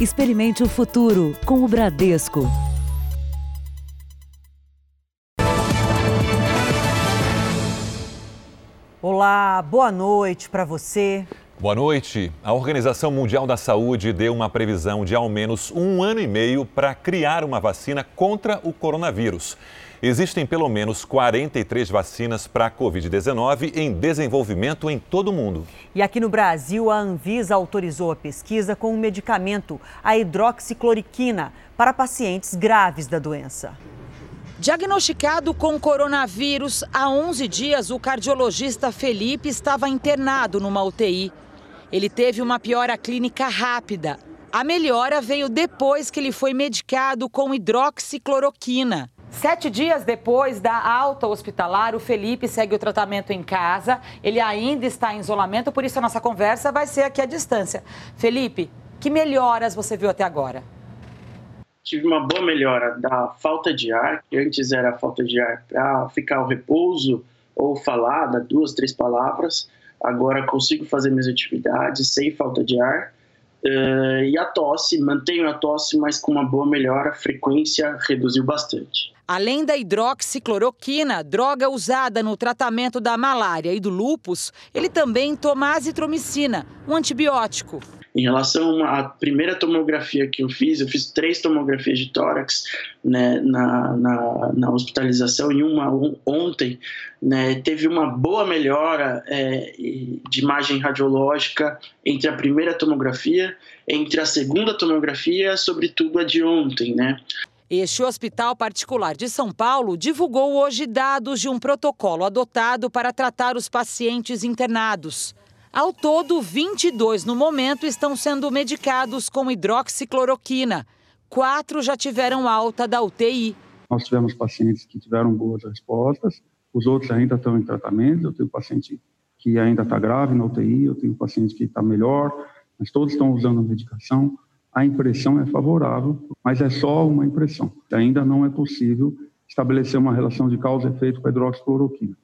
Experimente o futuro com o Bradesco. Olá, boa noite para você. Boa noite. A Organização Mundial da Saúde deu uma previsão de ao menos um ano e meio para criar uma vacina contra o coronavírus. Existem pelo menos 43 vacinas para a Covid-19 em desenvolvimento em todo o mundo. E aqui no Brasil, a Anvisa autorizou a pesquisa com um medicamento, a hidroxicloroquina, para pacientes graves da doença. Diagnosticado com coronavírus, há 11 dias o cardiologista Felipe estava internado numa UTI. Ele teve uma piora clínica rápida. A melhora veio depois que ele foi medicado com hidroxicloroquina. Sete dias depois da alta hospitalar, o Felipe segue o tratamento em casa. Ele ainda está em isolamento, por isso a nossa conversa vai ser aqui à distância. Felipe, que melhoras você viu até agora? tive uma boa melhora da falta de ar, que antes era falta de ar para ficar ao repouso ou falar, duas, três palavras. Agora consigo fazer minhas atividades sem falta de ar. Uh, e a tosse, mantenho a tosse, mas com uma boa melhora, a frequência reduziu bastante. Além da hidroxicloroquina, droga usada no tratamento da malária e do lúpus, ele também toma azitromicina, um antibiótico. Em relação à primeira tomografia que eu fiz, eu fiz três tomografias de tórax né, na, na, na, hospitalização e uma ontem, né, teve uma boa melhora é, de imagem radiológica entre a primeira tomografia, entre a segunda tomografia, sobretudo a de ontem, né? Este hospital particular de São Paulo divulgou hoje dados de um protocolo adotado para tratar os pacientes internados. Ao todo, 22 no momento estão sendo medicados com hidroxicloroquina. Quatro já tiveram alta da UTI. Nós tivemos pacientes que tiveram boas respostas, os outros ainda estão em tratamento. Eu tenho paciente que ainda está grave na UTI, eu tenho paciente que está melhor, mas todos estão usando a medicação. A impressão é favorável, mas é só uma impressão. Ainda não é possível estabelecer uma relação de causa e efeito com a hidroxicloroquina.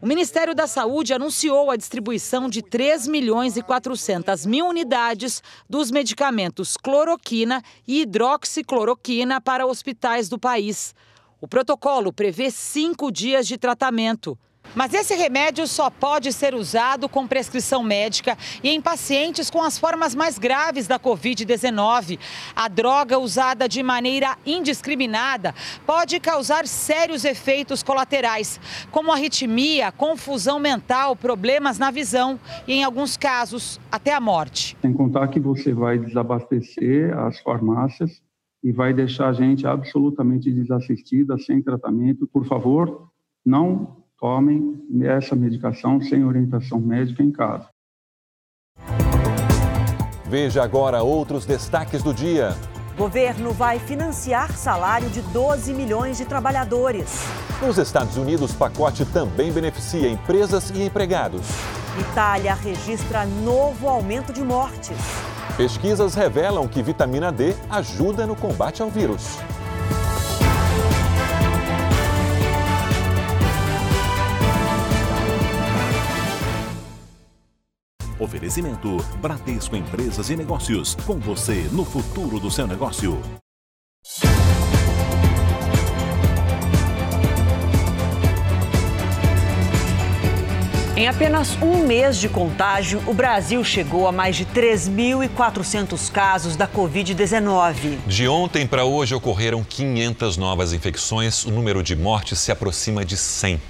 O Ministério da Saúde anunciou a distribuição de 3 milhões e 400 mil unidades dos medicamentos cloroquina e hidroxicloroquina para hospitais do país. O protocolo prevê cinco dias de tratamento. Mas esse remédio só pode ser usado com prescrição médica e em pacientes com as formas mais graves da Covid-19. A droga usada de maneira indiscriminada pode causar sérios efeitos colaterais, como arritmia, confusão mental, problemas na visão e, em alguns casos, até a morte. Sem contar que você vai desabastecer as farmácias e vai deixar a gente absolutamente desassistida, sem tratamento. Por favor, não tomem essa medicação sem orientação médica em casa. Veja agora outros destaques do dia. Governo vai financiar salário de 12 milhões de trabalhadores. Nos Estados Unidos, pacote também beneficia empresas e empregados. Itália registra novo aumento de mortes. Pesquisas revelam que vitamina D ajuda no combate ao vírus. Oferecimento Bradesco Empresas e Negócios. Com você no futuro do seu negócio. Em apenas um mês de contágio, o Brasil chegou a mais de 3.400 casos da Covid-19. De ontem para hoje ocorreram 500 novas infecções, o número de mortes se aproxima de 100.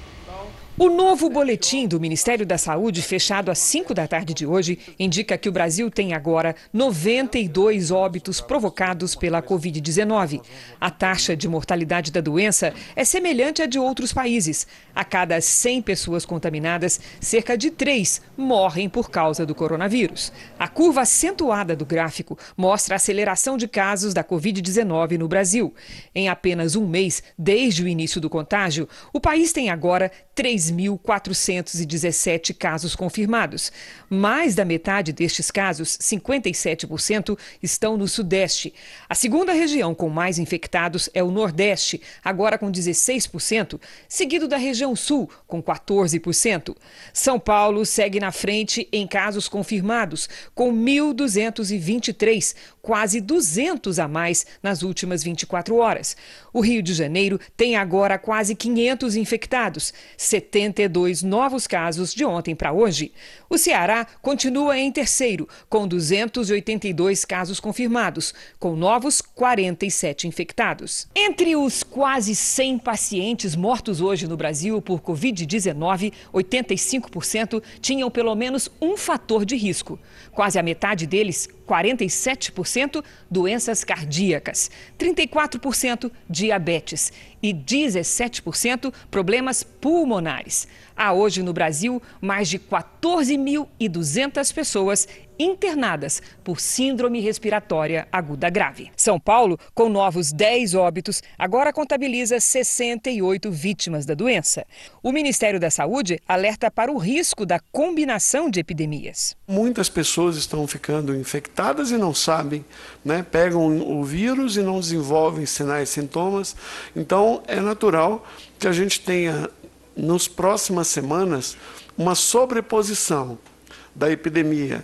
O novo boletim do Ministério da Saúde, fechado às 5 da tarde de hoje, indica que o Brasil tem agora 92 óbitos provocados pela Covid-19. A taxa de mortalidade da doença é semelhante à de outros países. A cada 100 pessoas contaminadas, cerca de 3 morrem por causa do coronavírus. A curva acentuada do gráfico mostra a aceleração de casos da Covid-19 no Brasil. Em apenas um mês, desde o início do contágio, o país tem agora 3 3.417 casos confirmados. Mais da metade destes casos, 57%, estão no Sudeste. A segunda região com mais infectados é o Nordeste, agora com 16%, seguido da região Sul, com 14%. São Paulo segue na frente em casos confirmados, com 1.223, quase 200 a mais nas últimas 24 horas. O Rio de Janeiro tem agora quase 500 infectados, 72 novos casos de ontem para hoje. O Ceará continua em terceiro, com 282 casos confirmados, com novos 47 infectados. Entre os quase 100 pacientes mortos hoje no Brasil por Covid-19, 85% tinham pelo menos um fator de risco. Quase a metade deles 47% doenças cardíacas, 34% diabetes e 17% problemas pulmonares. Há hoje no Brasil mais de 14.200 pessoas internadas por síndrome respiratória aguda grave. São Paulo, com novos 10 óbitos, agora contabiliza 68 vítimas da doença. O Ministério da Saúde alerta para o risco da combinação de epidemias. Muitas pessoas estão ficando infectadas e não sabem, né? pegam o vírus e não desenvolvem sinais e sintomas. Então, é natural que a gente tenha nos próximas semanas uma sobreposição da epidemia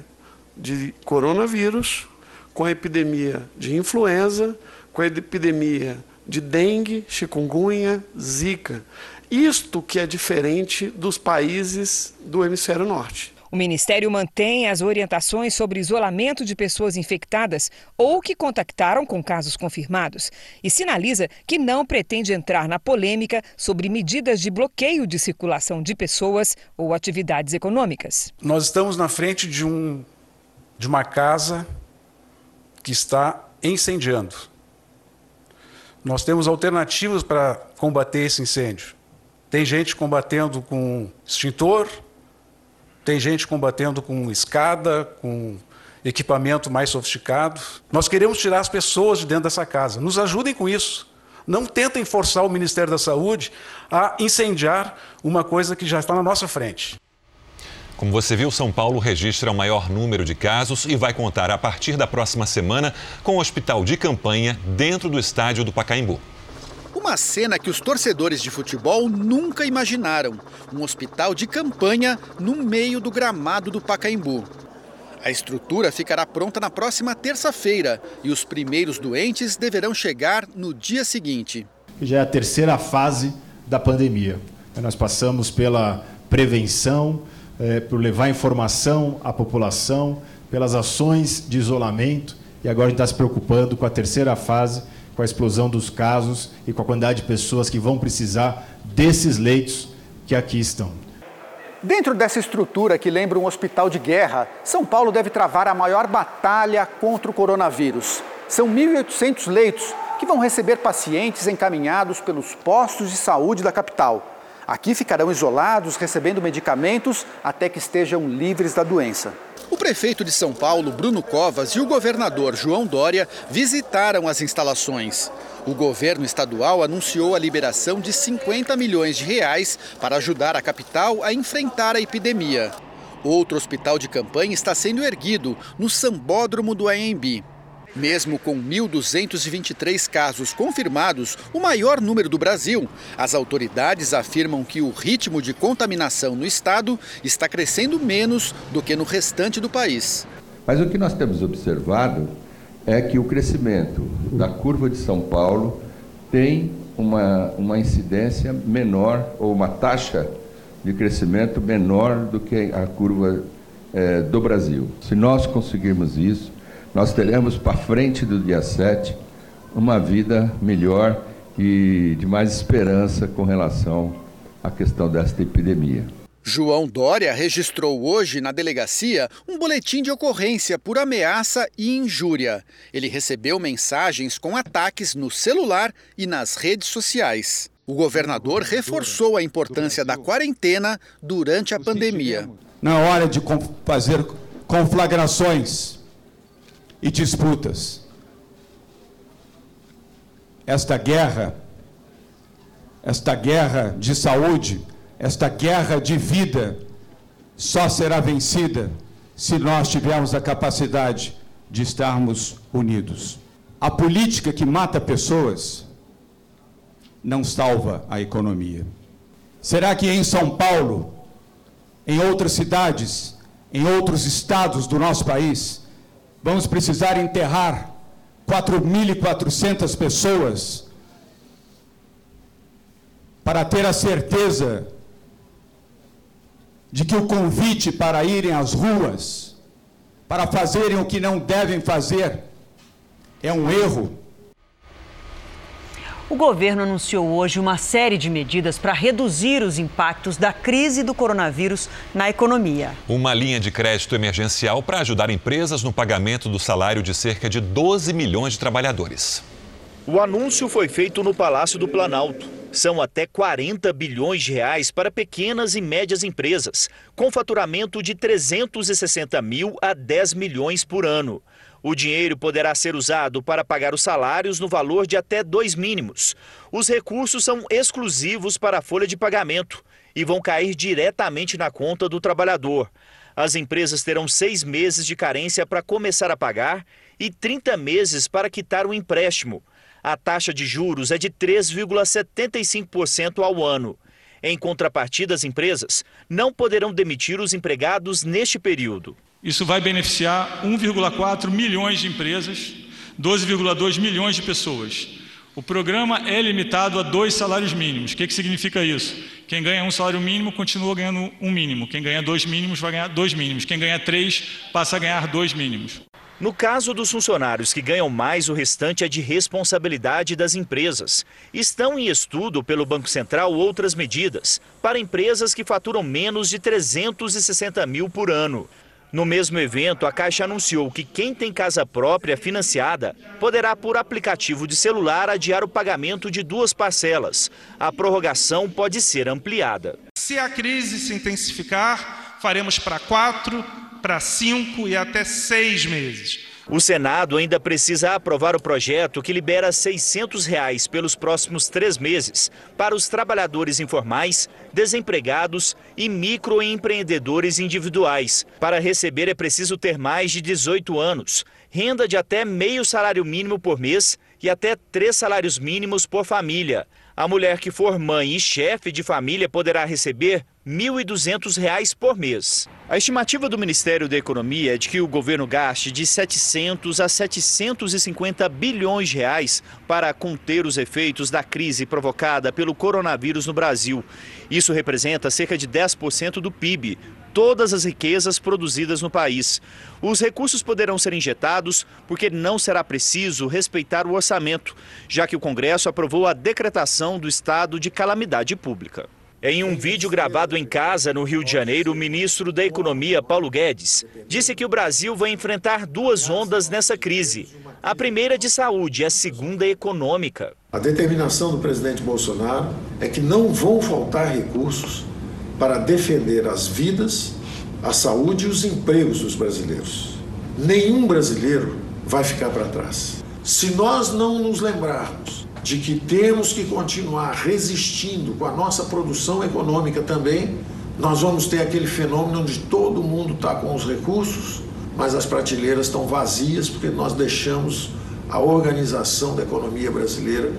de coronavírus com a epidemia de influenza, com a epidemia de dengue, chikungunya, zika. Isto que é diferente dos países do hemisfério norte. O Ministério mantém as orientações sobre isolamento de pessoas infectadas ou que contactaram com casos confirmados e sinaliza que não pretende entrar na polêmica sobre medidas de bloqueio de circulação de pessoas ou atividades econômicas. Nós estamos na frente de, um, de uma casa que está incendiando. Nós temos alternativas para combater esse incêndio. Tem gente combatendo com extintor, tem gente combatendo com escada, com equipamento mais sofisticado. Nós queremos tirar as pessoas de dentro dessa casa. Nos ajudem com isso. Não tentem forçar o Ministério da Saúde a incendiar uma coisa que já está na nossa frente. Como você viu, São Paulo registra o maior número de casos e vai contar a partir da próxima semana com o hospital de campanha dentro do estádio do Pacaembu. Uma cena que os torcedores de futebol nunca imaginaram: um hospital de campanha no meio do gramado do Pacaembu. A estrutura ficará pronta na próxima terça-feira e os primeiros doentes deverão chegar no dia seguinte. Já é a terceira fase da pandemia. Nós passamos pela prevenção, é, por levar informação à população, pelas ações de isolamento e agora a gente está se preocupando com a terceira fase com a explosão dos casos e com a quantidade de pessoas que vão precisar desses leitos que aqui estão. Dentro dessa estrutura que lembra um hospital de guerra, São Paulo deve travar a maior batalha contra o coronavírus. São 1.800 leitos que vão receber pacientes encaminhados pelos postos de saúde da capital. Aqui ficarão isolados, recebendo medicamentos até que estejam livres da doença. O prefeito de São Paulo, Bruno Covas, e o governador João Dória visitaram as instalações. O governo estadual anunciou a liberação de 50 milhões de reais para ajudar a capital a enfrentar a epidemia. Outro hospital de campanha está sendo erguido no Sambódromo do AMB. Mesmo com 1.223 casos confirmados, o maior número do Brasil, as autoridades afirmam que o ritmo de contaminação no estado está crescendo menos do que no restante do país. Mas o que nós temos observado é que o crescimento da curva de São Paulo tem uma, uma incidência menor, ou uma taxa de crescimento menor do que a curva é, do Brasil. Se nós conseguirmos isso, nós teremos para frente do dia 7 uma vida melhor e de mais esperança com relação à questão desta epidemia. João Dória registrou hoje na delegacia um boletim de ocorrência por ameaça e injúria. Ele recebeu mensagens com ataques no celular e nas redes sociais. O governador reforçou a importância da quarentena durante a pandemia. Na hora de fazer conflagrações e disputas. Esta guerra, esta guerra de saúde, esta guerra de vida só será vencida se nós tivermos a capacidade de estarmos unidos. A política que mata pessoas não salva a economia. Será que em São Paulo, em outras cidades, em outros estados do nosso país, vamos precisar enterrar 4.400 pessoas para ter a certeza de que o convite para irem às ruas, para fazerem o que não devem fazer, é um erro. O governo anunciou hoje uma série de medidas para reduzir os impactos da crise do coronavírus na economia. Uma linha de crédito emergencial para ajudar empresas no pagamento do salário de cerca de 12 milhões de trabalhadores. O anúncio foi feito no Palácio do Planalto. São até 40 bilhões de reais para pequenas e médias empresas, com faturamento de 360 mil a 10 milhões por ano. O dinheiro poderá ser usado para pagar os salários no valor de até dois mínimos. Os recursos são exclusivos para a folha de pagamento e vão cair diretamente na conta do trabalhador. As empresas terão seis meses de carência para começar a pagar e 30 meses para quitar o empréstimo. A taxa de juros é de 3,75% ao ano. Em contrapartida, as empresas não poderão demitir os empregados neste período. Isso vai beneficiar 1,4 milhões de empresas, 12,2 milhões de pessoas. O programa é limitado a dois salários mínimos. O que, que significa isso? Quem ganha um salário mínimo continua ganhando um mínimo. Quem ganha dois mínimos vai ganhar dois mínimos. Quem ganha três passa a ganhar dois mínimos. No caso dos funcionários que ganham mais, o restante é de responsabilidade das empresas. Estão em estudo pelo Banco Central outras medidas para empresas que faturam menos de 360 mil por ano. No mesmo evento, a Caixa anunciou que quem tem casa própria financiada poderá, por aplicativo de celular, adiar o pagamento de duas parcelas. A prorrogação pode ser ampliada. Se a crise se intensificar, faremos para quatro, para cinco e até seis meses. O Senado ainda precisa aprovar o projeto que libera 600 reais pelos próximos três meses para os trabalhadores informais, desempregados e microempreendedores individuais. Para receber é preciso ter mais de 18 anos, renda de até meio salário mínimo por mês e até três salários mínimos por família. A mulher que for mãe e chefe de família poderá receber R$ 1.200 por mês. A estimativa do Ministério da Economia é de que o governo gaste de 700 a 750 bilhões de reais para conter os efeitos da crise provocada pelo coronavírus no Brasil. Isso representa cerca de 10% do PIB, todas as riquezas produzidas no país. Os recursos poderão ser injetados porque não será preciso respeitar o orçamento, já que o Congresso aprovou a decretação do estado de calamidade pública. Em um vídeo gravado em casa, no Rio de Janeiro, o ministro da Economia, Paulo Guedes, disse que o Brasil vai enfrentar duas ondas nessa crise. A primeira de saúde e a segunda econômica. A determinação do presidente Bolsonaro é que não vão faltar recursos para defender as vidas, a saúde e os empregos dos brasileiros. Nenhum brasileiro vai ficar para trás. Se nós não nos lembrarmos de que temos que continuar resistindo com a nossa produção econômica também, nós vamos ter aquele fenômeno onde todo mundo está com os recursos, mas as prateleiras estão vazias porque nós deixamos a organização da economia brasileira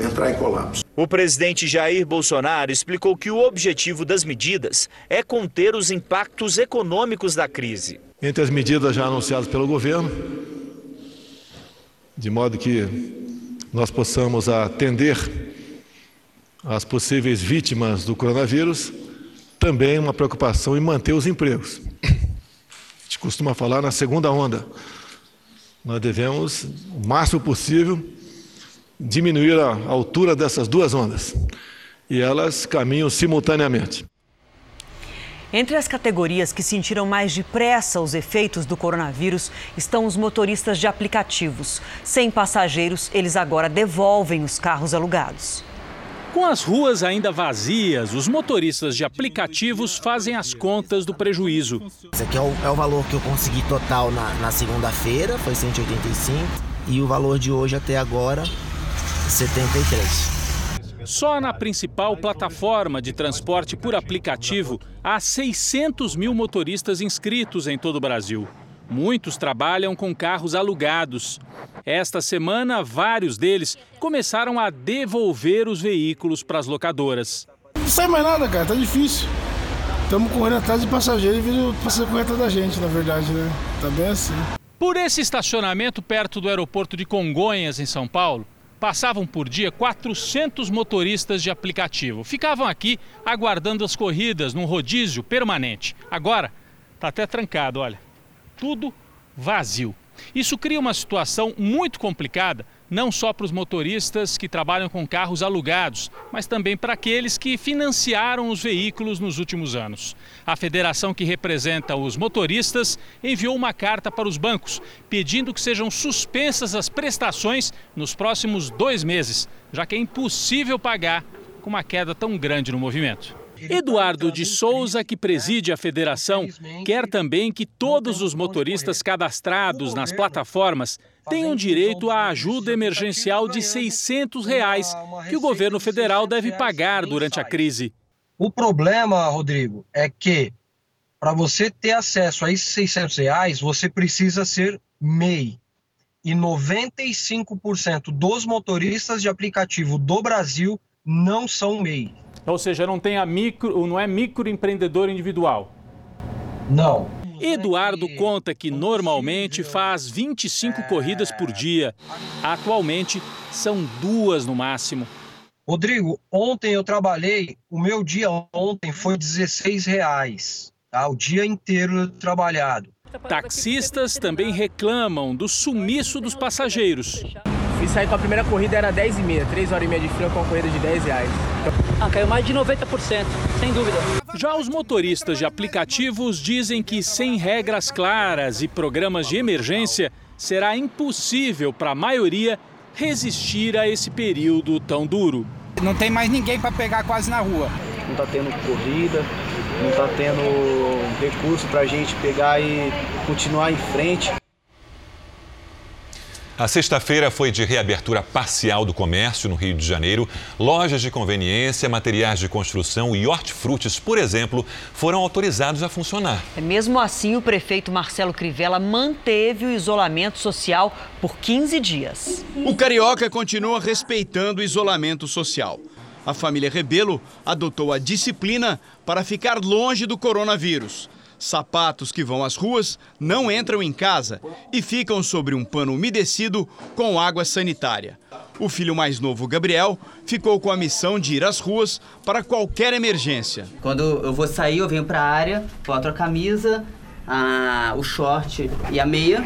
entrar em colapso. O presidente Jair Bolsonaro explicou que o objetivo das medidas é conter os impactos econômicos da crise. Entre as medidas já anunciadas pelo governo, de modo que nós possamos atender as possíveis vítimas do coronavírus, também uma preocupação em manter os empregos. A gente costuma falar na segunda onda. Nós devemos, o máximo possível, diminuir a altura dessas duas ondas. E elas caminham simultaneamente. Entre as categorias que sentiram mais depressa os efeitos do coronavírus estão os motoristas de aplicativos. Sem passageiros, eles agora devolvem os carros alugados. Com as ruas ainda vazias, os motoristas de aplicativos fazem as contas do prejuízo. Esse aqui é o, é o valor que eu consegui total na, na segunda-feira, foi 185, e o valor de hoje até agora, 73. Só na principal plataforma de transporte por aplicativo, há 600 mil motoristas inscritos em todo o Brasil. Muitos trabalham com carros alugados. Esta semana, vários deles começaram a devolver os veículos para as locadoras. Não sai mais nada, cara, tá difícil. Estamos correndo atrás de passageiro e vindo passageiro atrás da gente, na verdade, né? Tá bem assim. Por esse estacionamento perto do aeroporto de Congonhas, em São Paulo, passavam por dia 400 motoristas de aplicativo. Ficavam aqui aguardando as corridas num rodízio permanente. Agora está até trancado, olha. Tudo vazio. Isso cria uma situação muito complicada não só para os motoristas que trabalham com carros alugados, mas também para aqueles que financiaram os veículos nos últimos anos. A federação que representa os motoristas enviou uma carta para os bancos pedindo que sejam suspensas as prestações nos próximos dois meses, já que é impossível pagar com uma queda tão grande no movimento. Eduardo de Souza, que preside a federação, quer também que todos os motoristas cadastrados nas plataformas tenham direito à ajuda emergencial de 600 reais, que o governo federal deve pagar durante a crise. O problema, Rodrigo, é que para você ter acesso a esses 600 reais, você precisa ser MEI. E 95% dos motoristas de aplicativo do Brasil não são MEI. Ou seja, não tem a micro, não é microempreendedor individual. Não. Eduardo conta que normalmente faz 25 corridas por dia. Atualmente são duas no máximo. Rodrigo, ontem eu trabalhei, o meu dia ontem foi 16 reais, tá? o dia inteiro trabalhado. Taxistas também reclamam do sumiço dos passageiros. Isso aí com a primeira corrida era 10 e meia, 3 horas e meia de frio com uma corrida de 10 reais. Ah, caiu mais de 90%, sem dúvida. Já os motoristas de aplicativos dizem que sem regras claras e programas de emergência, será impossível para a maioria resistir a esse período tão duro. Não tem mais ninguém para pegar quase na rua. Não está tendo corrida, não está tendo recurso para a gente pegar e continuar em frente. A sexta-feira foi de reabertura parcial do comércio no Rio de Janeiro. Lojas de conveniência, materiais de construção e hortifrutis, por exemplo, foram autorizados a funcionar. É, mesmo assim, o prefeito Marcelo Crivella manteve o isolamento social por 15 dias. O carioca continua respeitando o isolamento social. A família Rebelo adotou a disciplina para ficar longe do coronavírus. Sapatos que vão às ruas não entram em casa e ficam sobre um pano umedecido com água sanitária. O filho mais novo, Gabriel, ficou com a missão de ir às ruas para qualquer emergência. Quando eu vou sair, eu venho para a área, boto a camisa, a, o short e a meia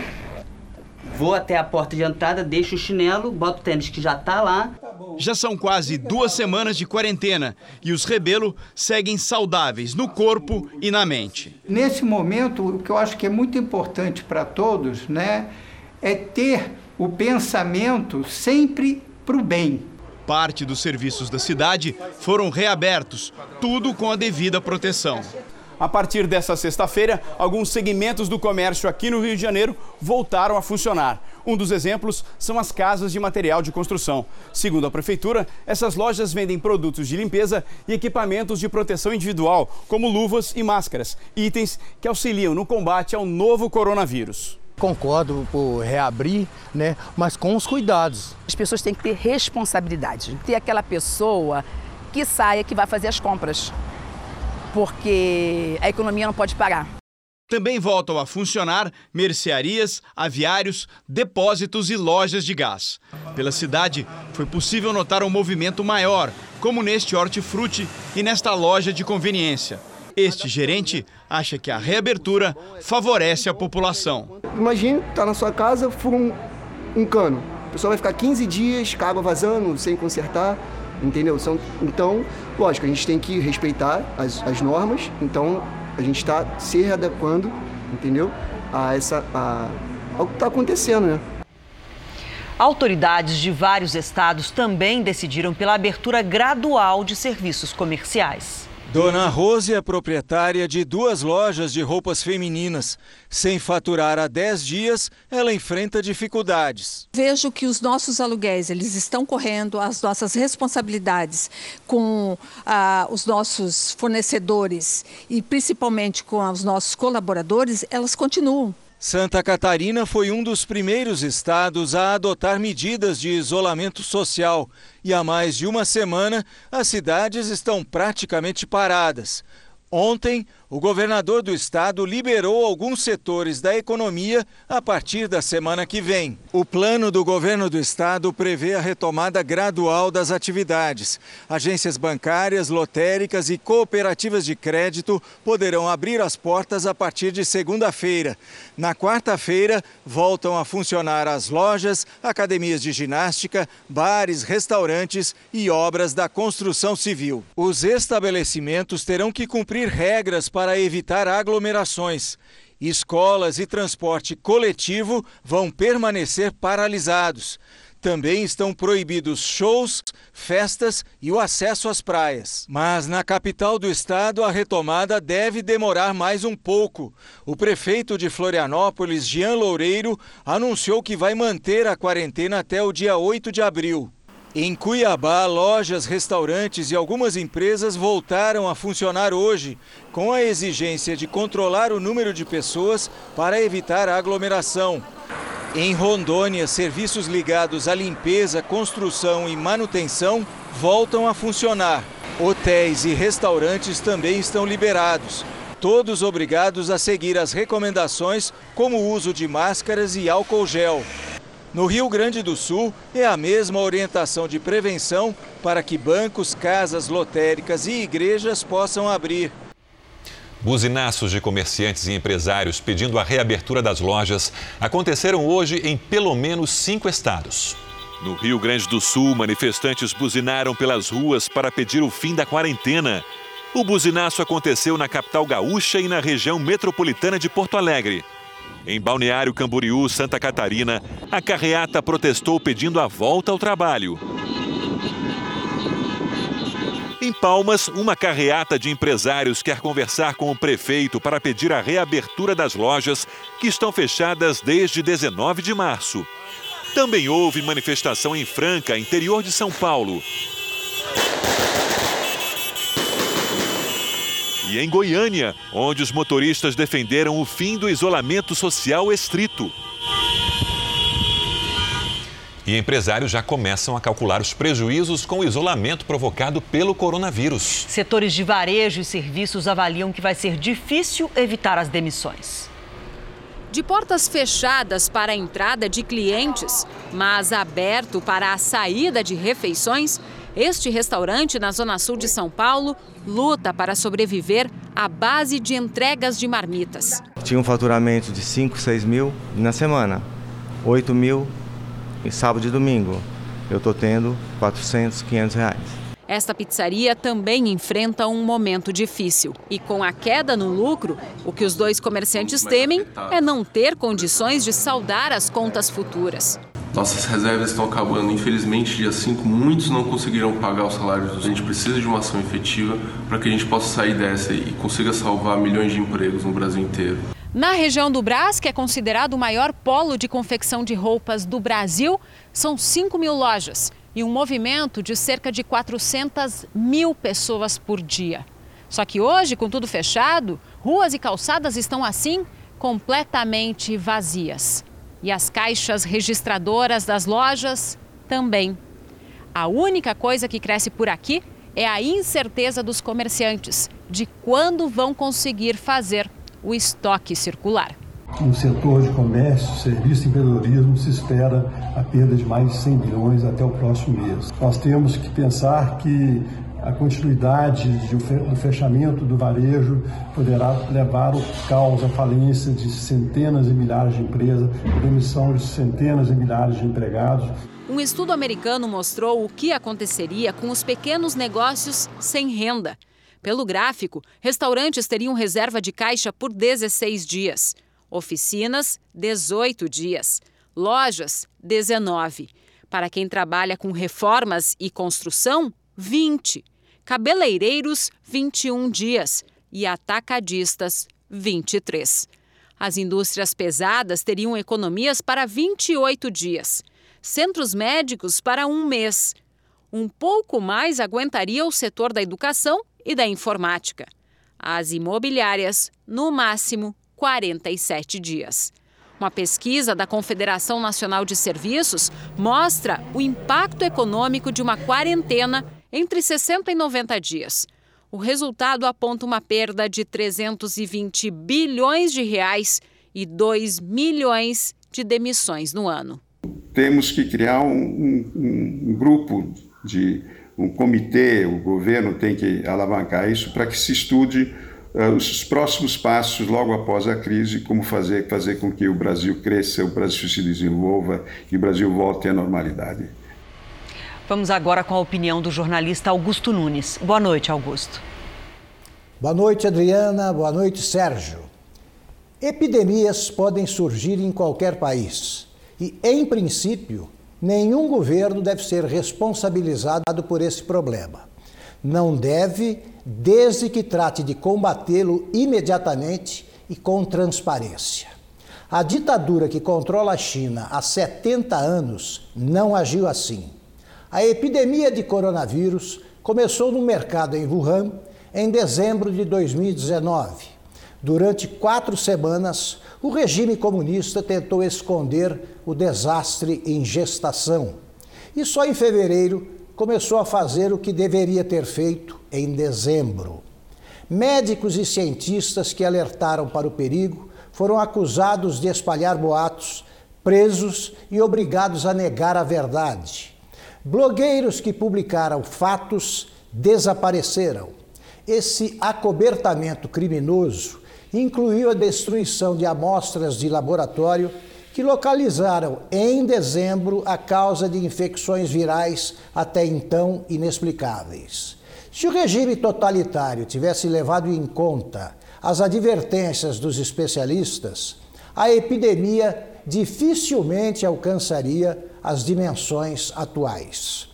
Vou até a porta de entrada, deixo o chinelo, boto o tênis que já tá lá. Já são quase duas semanas de quarentena e os Rebelo seguem saudáveis no corpo e na mente. Nesse momento, o que eu acho que é muito importante para todos, né, é ter o pensamento sempre para o bem. Parte dos serviços da cidade foram reabertos, tudo com a devida proteção. A partir dessa sexta-feira, alguns segmentos do comércio aqui no Rio de Janeiro voltaram a funcionar. Um dos exemplos são as casas de material de construção. Segundo a prefeitura, essas lojas vendem produtos de limpeza e equipamentos de proteção individual, como luvas e máscaras, itens que auxiliam no combate ao novo coronavírus. Concordo por reabrir, né? Mas com os cuidados. As pessoas têm que ter responsabilidade. Ter aquela pessoa que saia que vai fazer as compras porque a economia não pode parar. Também voltam a funcionar mercearias, aviários, depósitos e lojas de gás. Pela cidade, foi possível notar um movimento maior, como neste hortifruti e nesta loja de conveniência. Este gerente acha que a reabertura favorece a população. Imagine, tá na sua casa, fura um, um cano. O pessoal vai ficar 15 dias com a água vazando, sem consertar entendeu? São, então, lógico, a gente tem que respeitar as, as normas, então a gente está se readequando, entendeu? A essa, a, ao que está acontecendo, né? Autoridades de vários estados também decidiram pela abertura gradual de serviços comerciais. Dona Rose é proprietária de duas lojas de roupas femininas. Sem faturar há 10 dias, ela enfrenta dificuldades. Vejo que os nossos aluguéis eles estão correndo, as nossas responsabilidades com ah, os nossos fornecedores e principalmente com os nossos colaboradores, elas continuam. Santa Catarina foi um dos primeiros estados a adotar medidas de isolamento social e há mais de uma semana as cidades estão praticamente paradas. Ontem, o governador do estado liberou alguns setores da economia a partir da semana que vem. O plano do governo do estado prevê a retomada gradual das atividades. Agências bancárias, lotéricas e cooperativas de crédito poderão abrir as portas a partir de segunda-feira. Na quarta-feira, voltam a funcionar as lojas, academias de ginástica, bares, restaurantes e obras da construção civil. Os estabelecimentos terão que cumprir regras para para evitar aglomerações. Escolas e transporte coletivo vão permanecer paralisados. Também estão proibidos shows, festas e o acesso às praias. Mas na capital do estado, a retomada deve demorar mais um pouco. O prefeito de Florianópolis, Jean Loureiro, anunciou que vai manter a quarentena até o dia 8 de abril. Em Cuiabá, lojas, restaurantes e algumas empresas voltaram a funcionar hoje, com a exigência de controlar o número de pessoas para evitar a aglomeração. Em Rondônia, serviços ligados à limpeza, construção e manutenção voltam a funcionar. Hotéis e restaurantes também estão liberados. Todos obrigados a seguir as recomendações, como o uso de máscaras e álcool gel. No Rio Grande do Sul, é a mesma orientação de prevenção para que bancos, casas lotéricas e igrejas possam abrir. Buzinaços de comerciantes e empresários pedindo a reabertura das lojas aconteceram hoje em pelo menos cinco estados. No Rio Grande do Sul, manifestantes buzinaram pelas ruas para pedir o fim da quarentena. O buzinaço aconteceu na capital gaúcha e na região metropolitana de Porto Alegre. Em Balneário Camboriú, Santa Catarina, a carreata protestou pedindo a volta ao trabalho. Em Palmas, uma carreata de empresários quer conversar com o prefeito para pedir a reabertura das lojas que estão fechadas desde 19 de março. Também houve manifestação em Franca, interior de São Paulo. E em Goiânia, onde os motoristas defenderam o fim do isolamento social estrito. E empresários já começam a calcular os prejuízos com o isolamento provocado pelo coronavírus. Setores de varejo e serviços avaliam que vai ser difícil evitar as demissões. De portas fechadas para a entrada de clientes, mas aberto para a saída de refeições, este restaurante na Zona Sul de São Paulo luta para sobreviver à base de entregas de marmitas. Tinha um faturamento de 5, 6 mil na semana, 8 mil em sábado e domingo. Eu estou tendo 400, 500 reais. Esta pizzaria também enfrenta um momento difícil. E com a queda no lucro, o que os dois comerciantes temem é não ter condições de saldar as contas futuras. Nossas reservas estão acabando. Infelizmente, dia 5, muitos não conseguiram pagar os salários. A gente precisa de uma ação efetiva para que a gente possa sair dessa e consiga salvar milhões de empregos no Brasil inteiro. Na região do Brás, que é considerado o maior polo de confecção de roupas do Brasil, são 5 mil lojas e um movimento de cerca de 400 mil pessoas por dia. Só que hoje, com tudo fechado, ruas e calçadas estão assim completamente vazias e as caixas registradoras das lojas também. A única coisa que cresce por aqui é a incerteza dos comerciantes de quando vão conseguir fazer o estoque circular. No setor de comércio, serviço e empreendedorismo se espera a perda de mais de 100 milhões até o próximo mês. Nós temos que pensar que a continuidade do fechamento do varejo poderá levar ao caos, à falência de centenas e milhares de empresas, demissão de centenas e milhares de empregados. Um estudo americano mostrou o que aconteceria com os pequenos negócios sem renda. Pelo gráfico, restaurantes teriam reserva de caixa por 16 dias, oficinas, 18 dias, lojas, 19. Para quem trabalha com reformas e construção, 20. Cabeleireiros 21 dias e atacadistas 23. As indústrias pesadas teriam economias para 28 dias, centros médicos para um mês. Um pouco mais aguentaria o setor da educação e da informática. As imobiliárias, no máximo, 47 dias. Uma pesquisa da Confederação Nacional de Serviços mostra o impacto econômico de uma quarentena entre 60 e 90 dias. O resultado aponta uma perda de 320 bilhões de reais e 2 milhões de demissões no ano. Temos que criar um, um, um grupo de um comitê, o governo tem que alavancar isso para que se estude uh, os próximos passos logo após a crise, como fazer, fazer com que o Brasil cresça, o Brasil se desenvolva e o Brasil volte à normalidade. Vamos agora com a opinião do jornalista Augusto Nunes. Boa noite, Augusto. Boa noite, Adriana. Boa noite, Sérgio. Epidemias podem surgir em qualquer país e, em princípio, nenhum governo deve ser responsabilizado por esse problema. Não deve, desde que trate de combatê-lo imediatamente e com transparência. A ditadura que controla a China há 70 anos não agiu assim. A epidemia de coronavírus começou no mercado em Wuhan em dezembro de 2019. Durante quatro semanas, o regime comunista tentou esconder o desastre em gestação. E só em fevereiro começou a fazer o que deveria ter feito em dezembro. Médicos e cientistas que alertaram para o perigo foram acusados de espalhar boatos, presos e obrigados a negar a verdade. Blogueiros que publicaram fatos desapareceram. Esse acobertamento criminoso incluiu a destruição de amostras de laboratório que localizaram em dezembro a causa de infecções virais até então inexplicáveis. Se o regime totalitário tivesse levado em conta as advertências dos especialistas, a epidemia dificilmente alcançaria as dimensões atuais.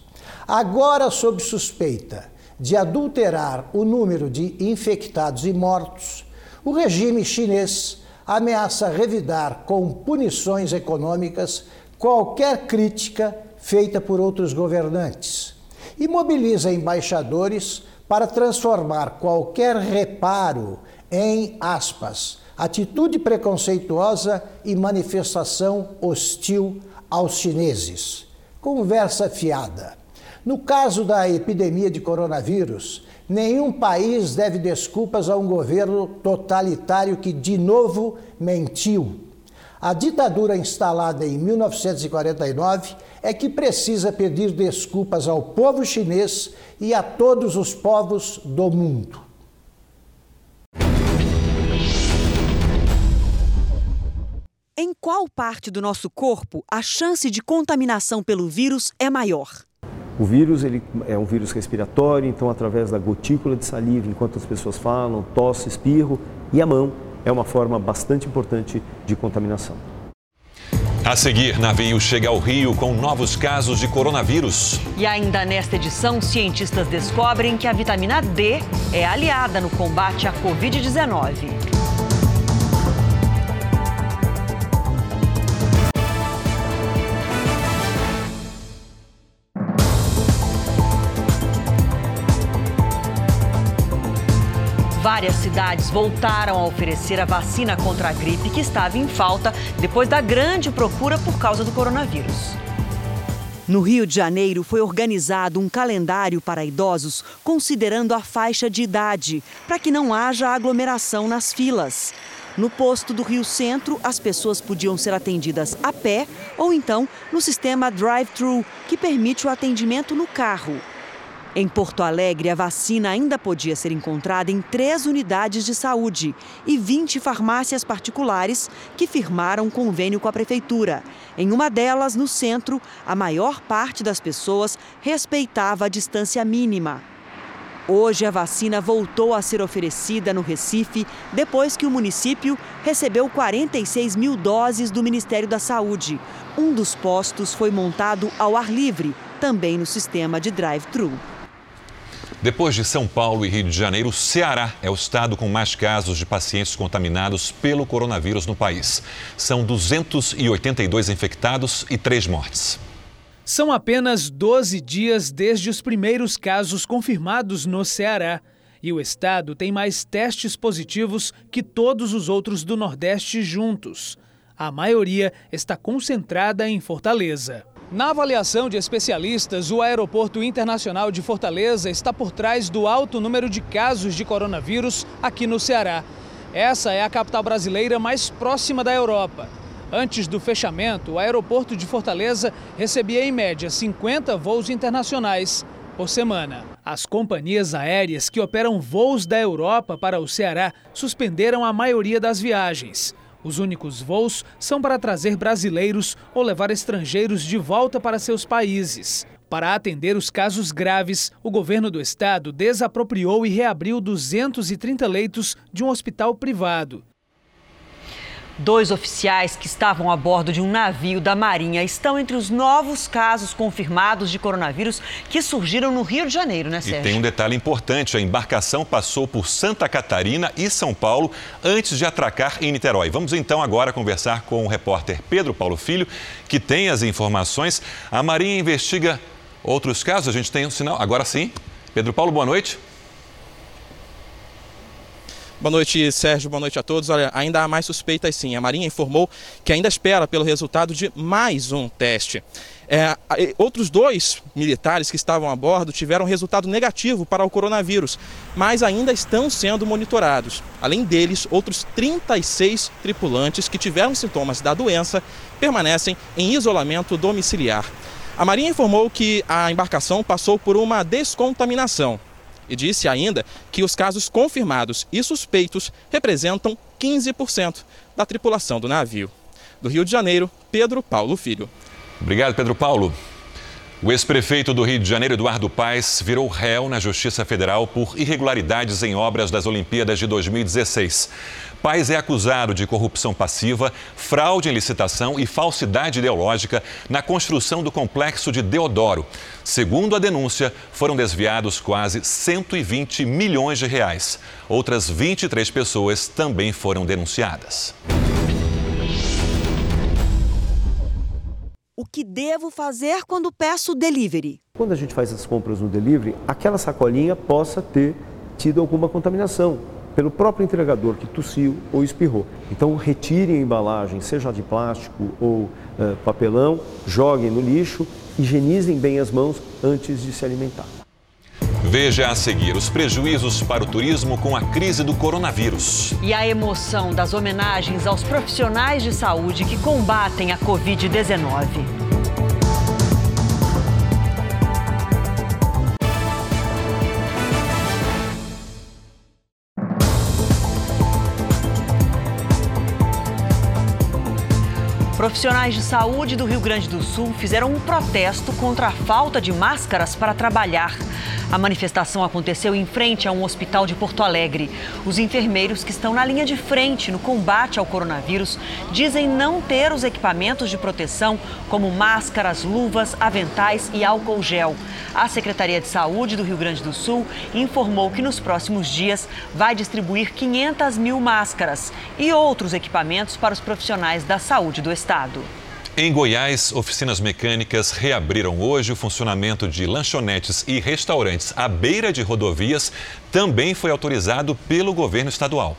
Agora, sob suspeita de adulterar o número de infectados e mortos, o regime chinês ameaça revidar com punições econômicas qualquer crítica feita por outros governantes e mobiliza embaixadores para transformar qualquer reparo em aspas, atitude preconceituosa e manifestação hostil aos chineses. Conversa fiada. No caso da epidemia de coronavírus, nenhum país deve desculpas a um governo totalitário que, de novo, mentiu. A ditadura instalada em 1949 é que precisa pedir desculpas ao povo chinês e a todos os povos do mundo. Em qual parte do nosso corpo a chance de contaminação pelo vírus é maior? O vírus ele é um vírus respiratório, então através da gotícula de saliva, enquanto as pessoas falam, tosse, espirro, e a mão é uma forma bastante importante de contaminação. A seguir, navio chega ao Rio com novos casos de coronavírus. E ainda nesta edição, cientistas descobrem que a vitamina D é aliada no combate à Covid-19. Várias cidades voltaram a oferecer a vacina contra a gripe que estava em falta depois da grande procura por causa do coronavírus. No Rio de Janeiro foi organizado um calendário para idosos considerando a faixa de idade, para que não haja aglomeração nas filas. No posto do Rio Centro, as pessoas podiam ser atendidas a pé ou então no sistema drive-thru, que permite o atendimento no carro. Em Porto Alegre, a vacina ainda podia ser encontrada em três unidades de saúde e 20 farmácias particulares que firmaram convênio com a prefeitura. Em uma delas, no centro, a maior parte das pessoas respeitava a distância mínima. Hoje, a vacina voltou a ser oferecida no Recife depois que o município recebeu 46 mil doses do Ministério da Saúde. Um dos postos foi montado ao ar livre, também no sistema de drive-thru. Depois de São Paulo e Rio de Janeiro, o Ceará é o estado com mais casos de pacientes contaminados pelo coronavírus no país. São 282 infectados e três mortes. São apenas 12 dias desde os primeiros casos confirmados no Ceará. E o estado tem mais testes positivos que todos os outros do Nordeste juntos. A maioria está concentrada em Fortaleza. Na avaliação de especialistas, o Aeroporto Internacional de Fortaleza está por trás do alto número de casos de coronavírus aqui no Ceará. Essa é a capital brasileira mais próxima da Europa. Antes do fechamento, o aeroporto de Fortaleza recebia em média 50 voos internacionais por semana. As companhias aéreas que operam voos da Europa para o Ceará suspenderam a maioria das viagens. Os únicos voos são para trazer brasileiros ou levar estrangeiros de volta para seus países. Para atender os casos graves, o governo do estado desapropriou e reabriu 230 leitos de um hospital privado. Dois oficiais que estavam a bordo de um navio da Marinha estão entre os novos casos confirmados de coronavírus que surgiram no Rio de Janeiro, né, Sérgio? E tem um detalhe importante: a embarcação passou por Santa Catarina e São Paulo antes de atracar em Niterói. Vamos então agora conversar com o repórter Pedro Paulo Filho, que tem as informações. A Marinha investiga outros casos, a gente tem um sinal. Agora sim. Pedro Paulo, boa noite. Boa noite, Sérgio. Boa noite a todos. Olha, ainda há mais suspeitas sim. A Marinha informou que ainda espera pelo resultado de mais um teste. É, outros dois militares que estavam a bordo tiveram resultado negativo para o coronavírus, mas ainda estão sendo monitorados. Além deles, outros 36 tripulantes que tiveram sintomas da doença permanecem em isolamento domiciliar. A Marinha informou que a embarcação passou por uma descontaminação e disse ainda que os casos confirmados e suspeitos representam 15% da tripulação do navio. Do Rio de Janeiro, Pedro Paulo Filho. Obrigado, Pedro Paulo. O ex-prefeito do Rio de Janeiro, Eduardo Paes, virou réu na Justiça Federal por irregularidades em obras das Olimpíadas de 2016. Paes é acusado de corrupção passiva, fraude em licitação e falsidade ideológica na construção do complexo de Deodoro. Segundo a denúncia, foram desviados quase 120 milhões de reais. Outras 23 pessoas também foram denunciadas. O que devo fazer quando peço delivery? Quando a gente faz as compras no delivery, aquela sacolinha possa ter tido alguma contaminação pelo próprio entregador que tossiu ou espirrou. Então, retirem a embalagem, seja de plástico ou uh, papelão, joguem no lixo, higienizem bem as mãos antes de se alimentar. Veja a seguir os prejuízos para o turismo com a crise do coronavírus. E a emoção das homenagens aos profissionais de saúde que combatem a Covid-19. Profissionais de saúde do Rio Grande do Sul fizeram um protesto contra a falta de máscaras para trabalhar. A manifestação aconteceu em frente a um hospital de Porto Alegre. Os enfermeiros que estão na linha de frente no combate ao coronavírus dizem não ter os equipamentos de proteção, como máscaras, luvas, aventais e álcool gel. A Secretaria de Saúde do Rio Grande do Sul informou que nos próximos dias vai distribuir 500 mil máscaras e outros equipamentos para os profissionais da saúde do estado. Em Goiás, oficinas mecânicas reabriram hoje o funcionamento de lanchonetes e restaurantes à beira de rodovias também foi autorizado pelo governo estadual.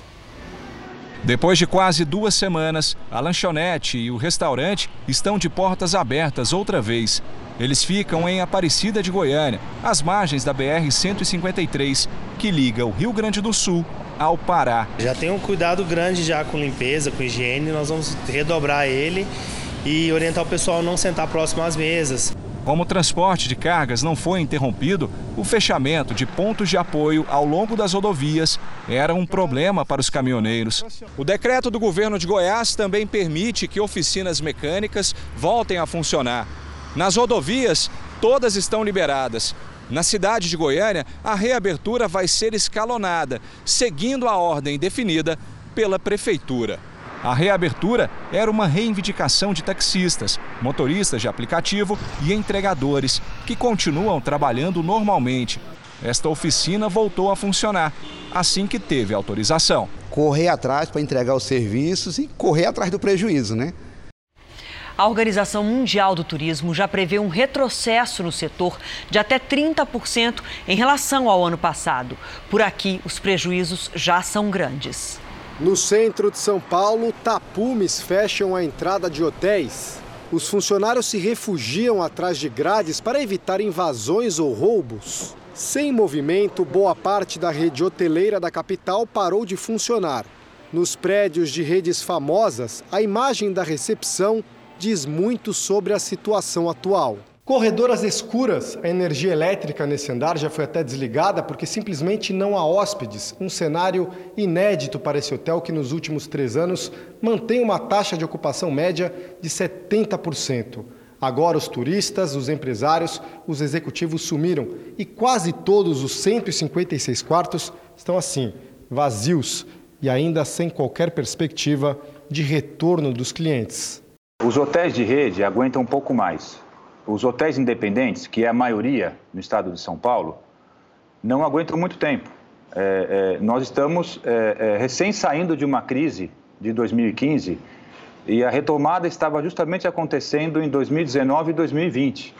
Depois de quase duas semanas, a lanchonete e o restaurante estão de portas abertas outra vez. Eles ficam em Aparecida de Goiânia, às margens da BR-153, que liga o Rio Grande do Sul ao Pará. Já tem um cuidado grande já com limpeza, com higiene, nós vamos redobrar ele e orientar o pessoal a não sentar próximo às mesas. Como o transporte de cargas não foi interrompido, o fechamento de pontos de apoio ao longo das rodovias era um problema para os caminhoneiros. O decreto do governo de Goiás também permite que oficinas mecânicas voltem a funcionar. Nas rodovias, todas estão liberadas. Na cidade de Goiânia, a reabertura vai ser escalonada, seguindo a ordem definida pela prefeitura. A reabertura era uma reivindicação de taxistas, motoristas de aplicativo e entregadores, que continuam trabalhando normalmente. esta oficina voltou a funcionar assim que teve autorização. Correr atrás para entregar os serviços e correr atrás do prejuízo, né? A Organização Mundial do Turismo já prevê um retrocesso no setor de até 30% em relação ao ano passado. Por aqui, os prejuízos já são grandes. No centro de São Paulo, tapumes fecham a entrada de hotéis. Os funcionários se refugiam atrás de grades para evitar invasões ou roubos. Sem movimento, boa parte da rede hoteleira da capital parou de funcionar. Nos prédios de redes famosas, a imagem da recepção diz muito sobre a situação atual. Corredoras escuras, a energia elétrica nesse andar já foi até desligada porque simplesmente não há hóspedes. Um cenário inédito para esse hotel que nos últimos três anos mantém uma taxa de ocupação média de 70%. Agora os turistas, os empresários, os executivos sumiram e quase todos os 156 quartos estão assim, vazios e ainda sem qualquer perspectiva de retorno dos clientes. Os hotéis de rede aguentam um pouco mais. Os hotéis independentes, que é a maioria no estado de São Paulo, não aguentam muito tempo. É, é, nós estamos é, é recém saindo de uma crise de 2015 e a retomada estava justamente acontecendo em 2019 e 2020,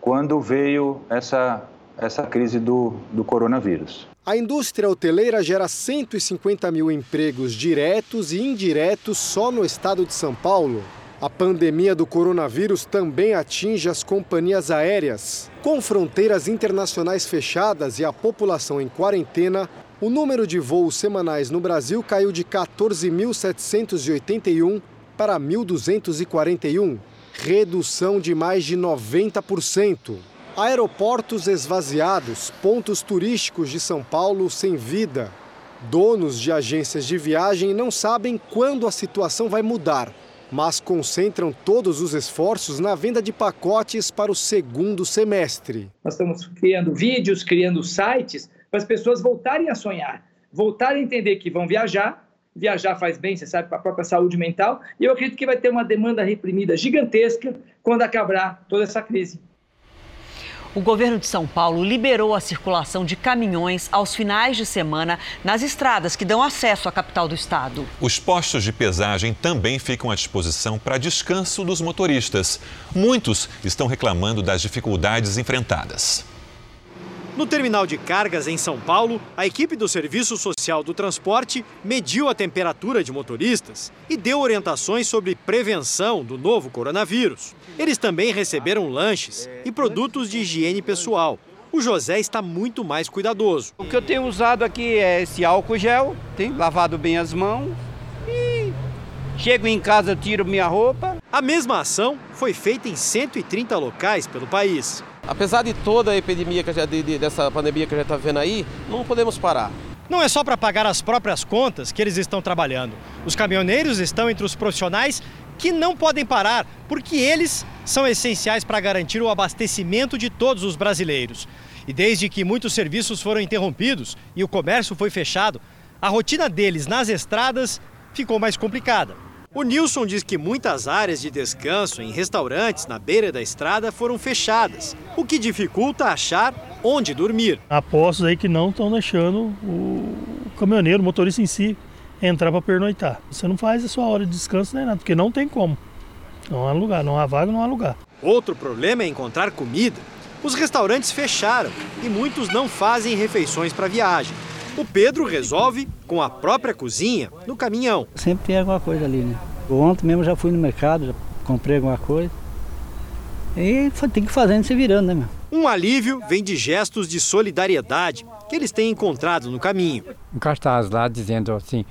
quando veio essa, essa crise do, do coronavírus. A indústria hoteleira gera 150 mil empregos diretos e indiretos só no estado de São Paulo. A pandemia do coronavírus também atinge as companhias aéreas. Com fronteiras internacionais fechadas e a população em quarentena, o número de voos semanais no Brasil caiu de 14.781 para 1.241, redução de mais de 90%. Aeroportos esvaziados, pontos turísticos de São Paulo sem vida. Donos de agências de viagem não sabem quando a situação vai mudar mas concentram todos os esforços na venda de pacotes para o segundo semestre. Nós estamos criando vídeos, criando sites para as pessoas voltarem a sonhar, voltarem a entender que vão viajar. Viajar faz bem, você sabe, para a própria saúde mental. E eu acredito que vai ter uma demanda reprimida gigantesca quando acabar toda essa crise. O governo de São Paulo liberou a circulação de caminhões aos finais de semana nas estradas que dão acesso à capital do estado. Os postos de pesagem também ficam à disposição para descanso dos motoristas. Muitos estão reclamando das dificuldades enfrentadas. No terminal de cargas em São Paulo, a equipe do Serviço Social do Transporte mediu a temperatura de motoristas e deu orientações sobre prevenção do novo coronavírus. Eles também receberam lanches e produtos de higiene pessoal. O José está muito mais cuidadoso. O que eu tenho usado aqui é esse álcool gel, tenho lavado bem as mãos e chego em casa, tiro minha roupa. A mesma ação foi feita em 130 locais pelo país. Apesar de toda a epidemia que já, de, de, dessa pandemia que a gente está vendo aí, não podemos parar. Não é só para pagar as próprias contas que eles estão trabalhando. Os caminhoneiros estão entre os profissionais que não podem parar, porque eles são essenciais para garantir o abastecimento de todos os brasileiros. E desde que muitos serviços foram interrompidos e o comércio foi fechado, a rotina deles nas estradas ficou mais complicada. O Nilson diz que muitas áreas de descanso em restaurantes na beira da estrada foram fechadas, o que dificulta achar onde dormir. Há postos aí que não estão deixando o caminhoneiro, o motorista em si, entrar para pernoitar. Você não faz a sua hora de descanso nem nada, porque não tem como. Não há lugar, não há vaga, não há lugar. Outro problema é encontrar comida. Os restaurantes fecharam e muitos não fazem refeições para viagem. O Pedro resolve com a própria cozinha no caminhão. Sempre tem alguma coisa ali, né? Ontem mesmo já fui no mercado, já comprei alguma coisa. E tem que ir fazendo se virando, né, meu? Um alívio vem de gestos de solidariedade que eles têm encontrado no caminho. Um cartaz lá dizendo assim: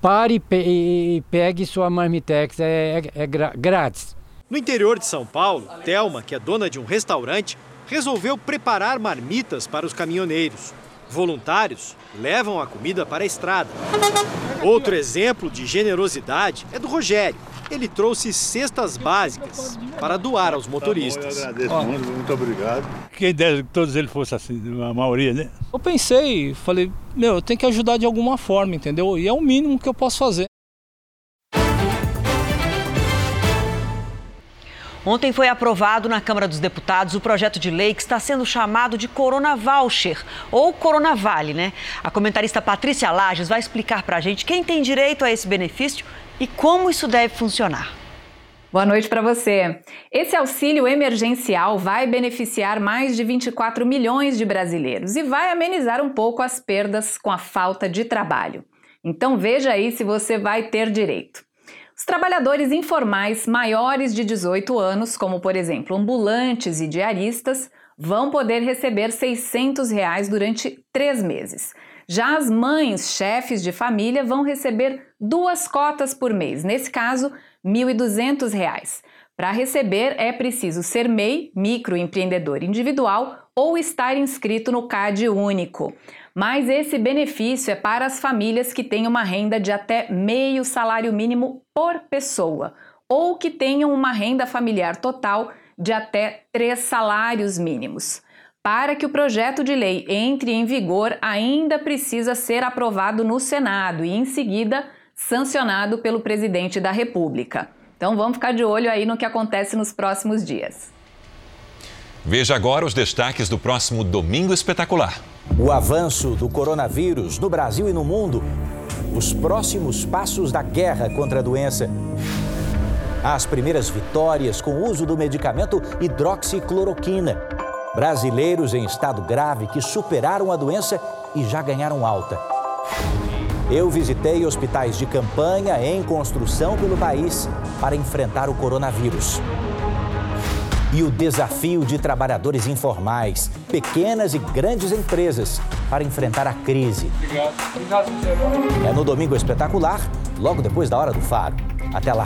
pare e pegue sua marmitex, é, é, é grátis. No interior de São Paulo, Thelma, que é dona de um restaurante, resolveu preparar marmitas para os caminhoneiros. Voluntários levam a comida para a estrada. Outro exemplo de generosidade é do Rogério. Ele trouxe cestas básicas para doar aos motoristas. Tá bom, eu agradeço muito, muito obrigado. Quem dera que todos eles fossem assim, a maioria, né? Eu pensei, falei, meu, eu tenho que ajudar de alguma forma, entendeu? E é o mínimo que eu posso fazer. Ontem foi aprovado na Câmara dos Deputados o projeto de lei que está sendo chamado de Corona Voucher, ou Corona Vale, né? A comentarista Patrícia Lages vai explicar para a gente quem tem direito a esse benefício e como isso deve funcionar. Boa noite para você. Esse auxílio emergencial vai beneficiar mais de 24 milhões de brasileiros e vai amenizar um pouco as perdas com a falta de trabalho. Então veja aí se você vai ter direito. Os trabalhadores informais maiores de 18 anos, como por exemplo ambulantes e diaristas, vão poder receber 600 reais durante três meses. Já as mães, chefes de família, vão receber duas cotas por mês, nesse caso, R$ 1.200. Para receber, é preciso ser MEI, microempreendedor individual, ou estar inscrito no CAD único. Mas esse benefício é para as famílias que têm uma renda de até meio salário mínimo por pessoa, ou que tenham uma renda familiar total de até três salários mínimos. Para que o projeto de lei entre em vigor, ainda precisa ser aprovado no Senado e, em seguida, sancionado pelo presidente da República. Então vamos ficar de olho aí no que acontece nos próximos dias. Veja agora os destaques do próximo Domingo Espetacular. O avanço do coronavírus no Brasil e no mundo. Os próximos passos da guerra contra a doença. As primeiras vitórias com o uso do medicamento hidroxicloroquina. Brasileiros em estado grave que superaram a doença e já ganharam alta. Eu visitei hospitais de campanha em construção pelo país para enfrentar o coronavírus e o desafio de trabalhadores informais, pequenas e grandes empresas, para enfrentar a crise. Obrigado. Obrigado, É no Domingo Espetacular, logo depois da Hora do Faro. Até lá.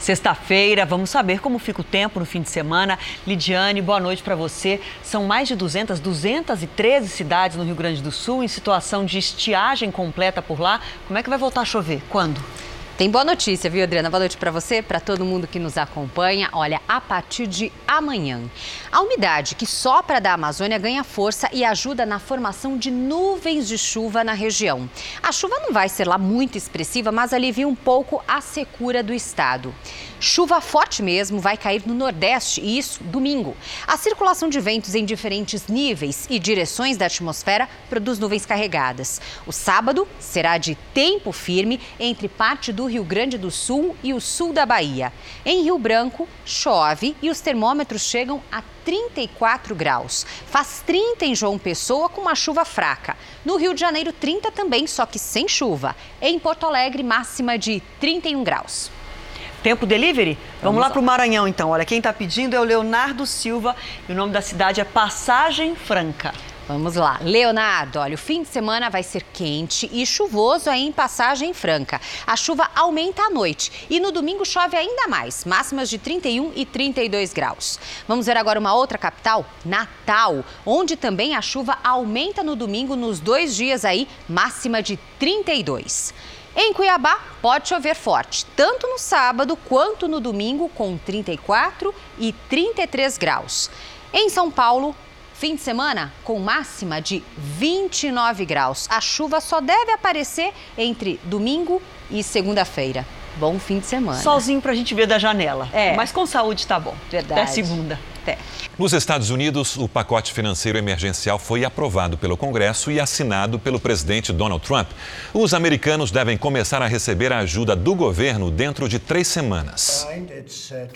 Sexta-feira, vamos saber como fica o tempo no fim de semana. Lidiane, boa noite para você. São mais de 200, 213 cidades no Rio Grande do Sul em situação de estiagem completa por lá. Como é que vai voltar a chover? Quando? Tem boa notícia, viu, Adriana? Boa noite para você, para todo mundo que nos acompanha. Olha, a partir de amanhã, a umidade que sopra da Amazônia ganha força e ajuda na formação de nuvens de chuva na região. A chuva não vai ser lá muito expressiva, mas alivia um pouco a secura do estado. Chuva forte mesmo vai cair no Nordeste, e isso domingo. A circulação de ventos em diferentes níveis e direções da atmosfera produz nuvens carregadas. O sábado será de tempo firme entre parte do Rio Grande do Sul e o sul da Bahia. Em Rio Branco, chove e os termômetros chegam a 34 graus. Faz 30 em João Pessoa com uma chuva fraca. No Rio de Janeiro, 30 também, só que sem chuva. Em Porto Alegre, máxima de 31 graus. Tempo delivery? Vamos, Vamos lá, lá para o Maranhão então. Olha, quem está pedindo é o Leonardo Silva e o nome da cidade é Passagem Franca. Vamos lá. Leonardo, olha, o fim de semana vai ser quente e chuvoso aí em Passagem Franca. A chuva aumenta à noite e no domingo chove ainda mais, máximas de 31 e 32 graus. Vamos ver agora uma outra capital, Natal, onde também a chuva aumenta no domingo nos dois dias aí, máxima de 32. Em Cuiabá, pode chover forte, tanto no sábado quanto no domingo, com 34 e 33 graus. Em São Paulo, fim de semana com máxima de 29 graus. A chuva só deve aparecer entre domingo e segunda-feira. Bom fim de semana. Solzinho pra gente ver da janela. É. Mas com saúde tá bom. Verdade. Até segunda. Até. Nos Estados Unidos, o pacote financeiro emergencial foi aprovado pelo Congresso e assinado pelo presidente Donald Trump. Os americanos devem começar a receber a ajuda do governo dentro de três semanas.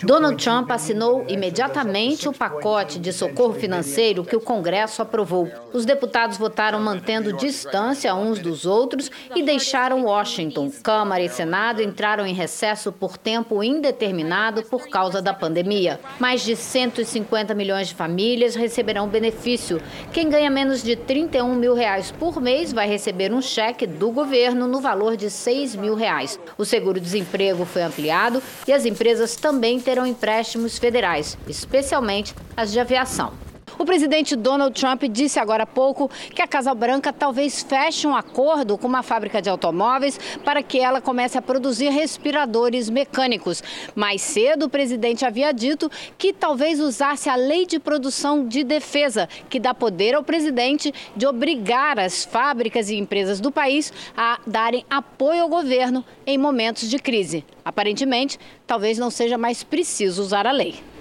Donald Trump assinou imediatamente o pacote de socorro financeiro que o Congresso aprovou. Os deputados votaram mantendo distância uns dos outros e deixaram Washington. Câmara e Senado entraram em recesso por tempo indeterminado por causa da pandemia. Mais de 150 milhões de famílias receberão benefício. Quem ganha menos de 31 mil reais por mês vai receber um cheque do governo no valor de 6 mil reais. O seguro-desemprego foi ampliado e as empresas também terão empréstimos federais, especialmente as de aviação. O presidente Donald Trump disse agora há pouco que a Casa Branca talvez feche um acordo com uma fábrica de automóveis para que ela comece a produzir respiradores mecânicos. Mais cedo, o presidente havia dito que talvez usasse a lei de produção de defesa, que dá poder ao presidente de obrigar as fábricas e empresas do país a darem apoio ao governo em momentos de crise. Aparentemente, talvez não seja mais preciso usar a lei.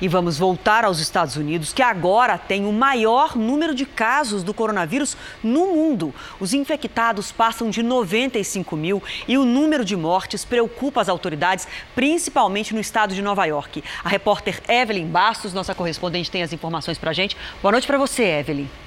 E vamos voltar aos Estados Unidos, que agora tem o maior número de casos do coronavírus no mundo. Os infectados passam de 95 mil e o número de mortes preocupa as autoridades, principalmente no estado de Nova York. A repórter Evelyn Bastos, nossa correspondente, tem as informações para a gente. Boa noite para você, Evelyn.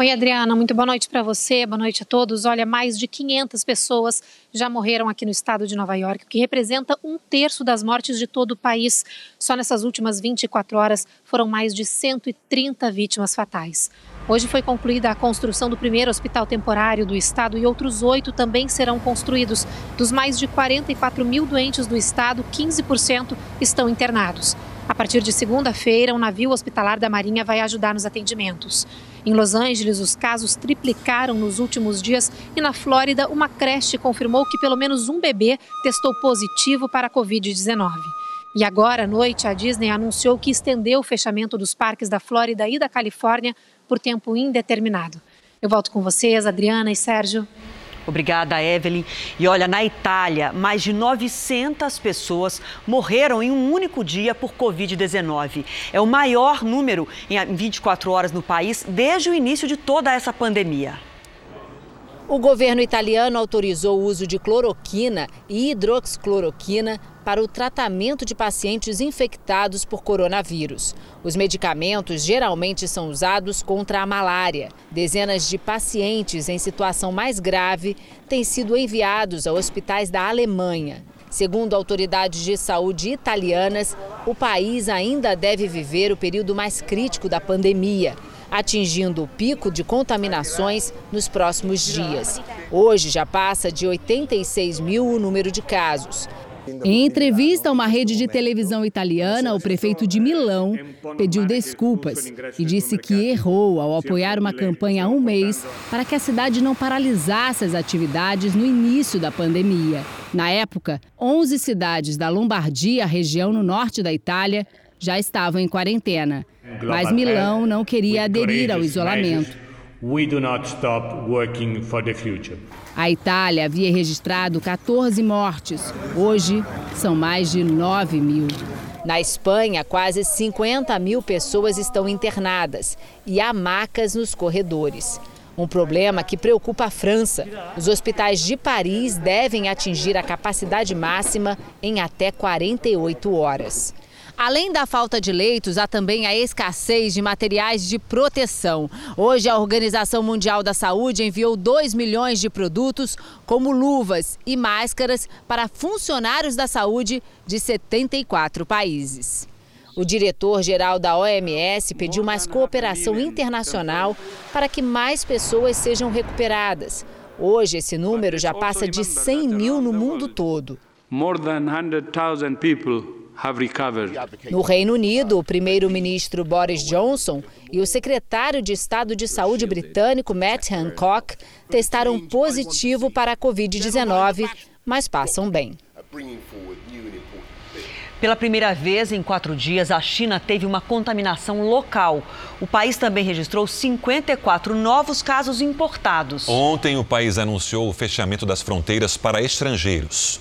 Oi, Adriana, muito boa noite para você, boa noite a todos. Olha, mais de 500 pessoas já morreram aqui no estado de Nova York, o que representa um terço das mortes de todo o país. Só nessas últimas 24 horas foram mais de 130 vítimas fatais. Hoje foi concluída a construção do primeiro hospital temporário do estado e outros oito também serão construídos. Dos mais de 44 mil doentes do estado, 15% estão internados. A partir de segunda-feira, um navio hospitalar da Marinha vai ajudar nos atendimentos. Em Los Angeles, os casos triplicaram nos últimos dias e na Flórida, uma creche confirmou que pelo menos um bebê testou positivo para a Covid-19. E agora à noite, a Disney anunciou que estendeu o fechamento dos parques da Flórida e da Califórnia por tempo indeterminado. Eu volto com vocês, Adriana e Sérgio. Obrigada, Evelyn. E olha, na Itália, mais de 900 pessoas morreram em um único dia por Covid-19. É o maior número em 24 horas no país desde o início de toda essa pandemia. O governo italiano autorizou o uso de cloroquina e hidroxicloroquina para o tratamento de pacientes infectados por coronavírus. Os medicamentos geralmente são usados contra a malária. Dezenas de pacientes em situação mais grave têm sido enviados a hospitais da Alemanha. Segundo autoridades de saúde italianas, o país ainda deve viver o período mais crítico da pandemia atingindo o pico de contaminações nos próximos dias. Hoje já passa de 86 mil o número de casos. Em entrevista a uma rede de televisão italiana, o prefeito de Milão pediu desculpas e disse que errou ao apoiar uma campanha há um mês para que a cidade não paralisasse as atividades no início da pandemia. Na época, 11 cidades da Lombardia, região no norte da Itália, já estavam em quarentena. Mas Milão não queria aderir ao isolamento. A Itália havia registrado 14 mortes. Hoje, são mais de 9 mil. Na Espanha, quase 50 mil pessoas estão internadas e há macas nos corredores. Um problema que preocupa a França. Os hospitais de Paris devem atingir a capacidade máxima em até 48 horas. Além da falta de leitos, há também a escassez de materiais de proteção. Hoje, a Organização Mundial da Saúde enviou 2 milhões de produtos, como luvas e máscaras, para funcionários da saúde de 74 países. O diretor-geral da OMS pediu mais cooperação internacional para que mais pessoas sejam recuperadas. Hoje, esse número já passa de 100 mil no mundo todo. More than 100,000 people no Reino Unido, o primeiro-ministro Boris Johnson e o secretário de Estado de Saúde britânico Matt Hancock testaram positivo para a Covid-19, mas passam bem. Pela primeira vez em quatro dias, a China teve uma contaminação local. O país também registrou 54 novos casos importados. Ontem, o país anunciou o fechamento das fronteiras para estrangeiros.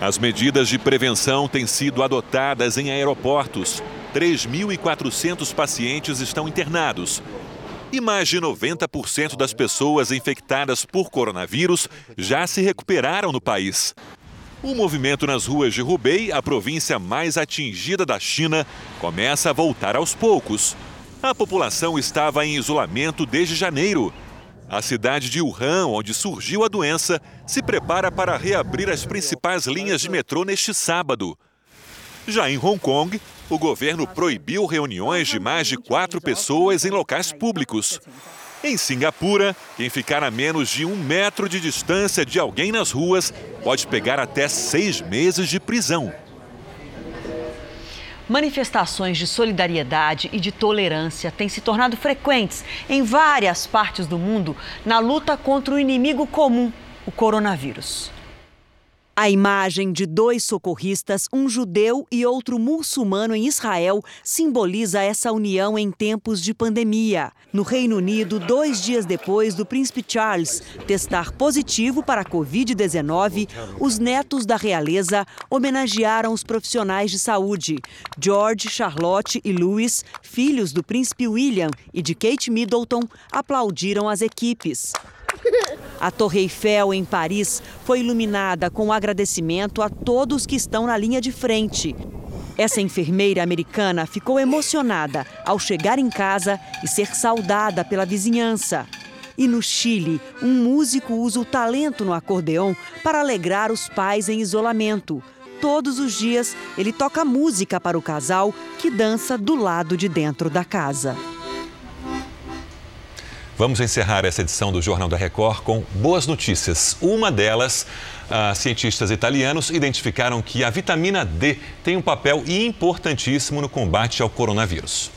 As medidas de prevenção têm sido adotadas em aeroportos. 3.400 pacientes estão internados. E mais de 90% das pessoas infectadas por coronavírus já se recuperaram no país. O movimento nas ruas de Hubei, a província mais atingida da China, começa a voltar aos poucos. A população estava em isolamento desde janeiro a cidade de Wuhan, onde surgiu a doença, se prepara para reabrir as principais linhas de metrô neste sábado. Já em Hong Kong, o governo proibiu reuniões de mais de quatro pessoas em locais públicos. Em Singapura, quem ficar a menos de um metro de distância de alguém nas ruas pode pegar até seis meses de prisão. Manifestações de solidariedade e de tolerância têm se tornado frequentes em várias partes do mundo na luta contra o inimigo comum, o coronavírus. A imagem de dois socorristas, um judeu e outro muçulmano em Israel, simboliza essa união em tempos de pandemia. No Reino Unido, dois dias depois do príncipe Charles testar positivo para a Covid-19, os netos da realeza homenagearam os profissionais de saúde. George, Charlotte e Louis, filhos do príncipe William e de Kate Middleton, aplaudiram as equipes. A Torre Eiffel, em Paris, foi iluminada com agradecimento a todos que estão na linha de frente. Essa enfermeira americana ficou emocionada ao chegar em casa e ser saudada pela vizinhança. E no Chile, um músico usa o talento no acordeão para alegrar os pais em isolamento. Todos os dias, ele toca música para o casal que dança do lado de dentro da casa. Vamos encerrar essa edição do Jornal da Record com boas notícias. Uma delas, ah, cientistas italianos identificaram que a vitamina D tem um papel importantíssimo no combate ao coronavírus.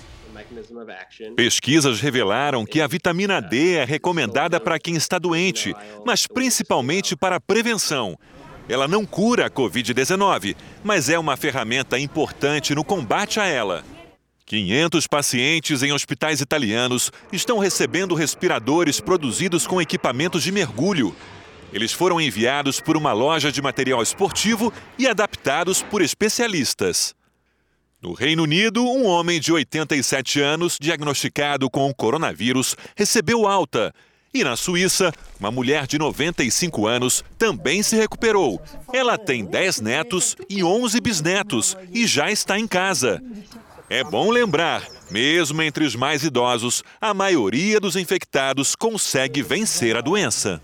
Pesquisas revelaram que a vitamina D é recomendada para quem está doente, mas principalmente para a prevenção. Ela não cura a Covid-19, mas é uma ferramenta importante no combate a ela. 500 pacientes em hospitais italianos estão recebendo respiradores produzidos com equipamentos de mergulho. Eles foram enviados por uma loja de material esportivo e adaptados por especialistas. No Reino Unido, um homem de 87 anos, diagnosticado com o coronavírus, recebeu alta. E na Suíça, uma mulher de 95 anos também se recuperou. Ela tem 10 netos e 11 bisnetos e já está em casa. É bom lembrar, mesmo entre os mais idosos, a maioria dos infectados consegue vencer a doença.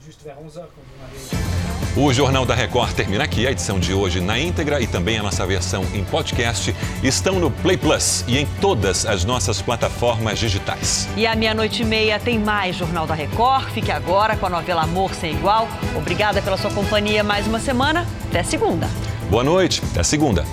O Jornal da Record termina aqui. A edição de hoje na íntegra e também a nossa versão em podcast estão no Play Plus e em todas as nossas plataformas digitais. E à meia-noite e meia tem mais Jornal da Record. Fique agora com a novela Amor Sem Igual. Obrigada pela sua companhia mais uma semana. Até segunda. Boa noite. Até segunda.